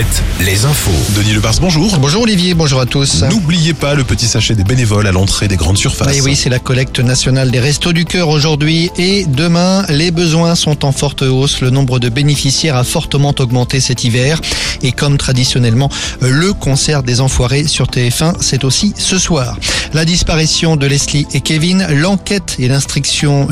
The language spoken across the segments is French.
Alouette, les infos. Denis Lebars, bonjour. Bonjour Olivier, bonjour à tous. N'oubliez pas le petit sachet des bénévoles à l'entrée des grandes surfaces. Et oui, c'est la collecte nationale des Restos du Cœur aujourd'hui et demain. Les besoins sont en forte hausse. Le nombre de bénéficiaires a fortement augmenté cet hiver. Et comme traditionnellement, le concert des Enfoirés sur TF1, c'est aussi ce soir. La disparition de Leslie et Kevin, l'enquête et l'instruction,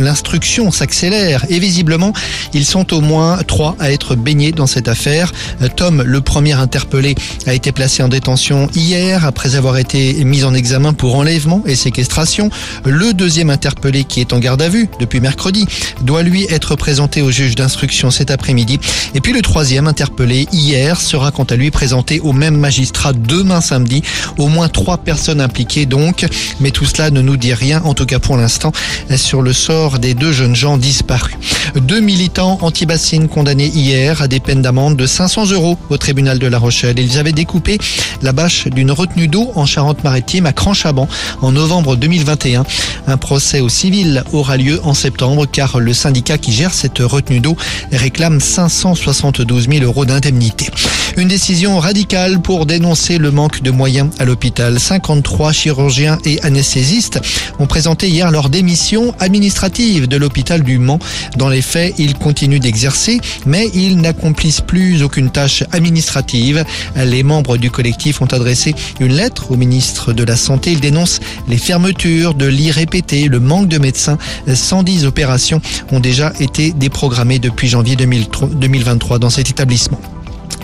s'accélèrent et visiblement, ils sont au moins trois à être baignés dans cette affaire. Tom, le premier interpellé, a été placé en détention hier après avoir été mis en examen pour enlèvement et séquestration. Le deuxième interpellé, qui est en garde à vue depuis mercredi, doit lui être présenté au juge d'instruction cet après-midi. Et puis le troisième interpellé hier sera quant à lui présenté au même magistrat demain samedi. Au moins trois personnes impliquées donc, mais tout cela ne nous dit rien, en tout cas pour l'instant, sur le sort des deux jeunes gens disparus. Deux militants anti-bassines condamnés hier à des peines d'amende de 500 euros au tribunal de La Rochelle. Ils avaient découpé la bâche d'une retenue d'eau en Charente-Maritime à Cranchaban en novembre 2021. Un procès au civil aura lieu en septembre car le syndicat qui gère cette retenue d'eau réclame 572 000 euros d'indemnité. Une décision radicale pour dénoncer le manque de moyens à l'hôpital. 53 chirurgiens et anesthésistes ont présenté hier leur démission administrative de l'hôpital du Mans. Dans les faits, ils continuent d'exercer, mais ils n'accomplissent plus aucune tâche administrative. Les membres du collectif ont adressé une lettre au ministre de la Santé. Ils dénoncent les fermetures de lits répétés, le manque de médecins. 110 opérations ont déjà été déprogrammées depuis janvier 2023 dans cet établissement.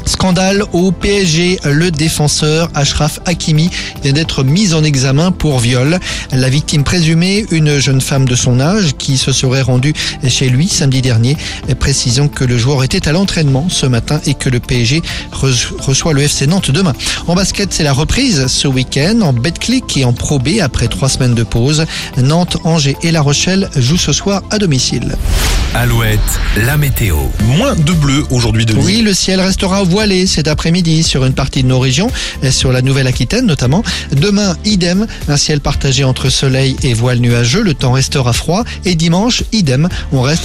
Scandale au PSG, le défenseur Ashraf Hakimi vient d'être mis en examen pour viol. La victime présumée, une jeune femme de son âge qui se serait rendue chez lui samedi dernier. Précisons que le joueur était à l'entraînement ce matin et que le PSG reçoit le FC Nantes demain. En basket, c'est la reprise ce week-end en Betclic et en Pro B après trois semaines de pause. Nantes, Angers et La Rochelle jouent ce soir à domicile. Alouette, la météo. Moins de bleu aujourd'hui, Denis. Oui, le ciel restera voilé cet après-midi sur une partie de nos régions, sur la Nouvelle-Aquitaine notamment. Demain, idem, un ciel partagé entre soleil et voile nuageux. Le temps restera froid. Et dimanche, idem, on reste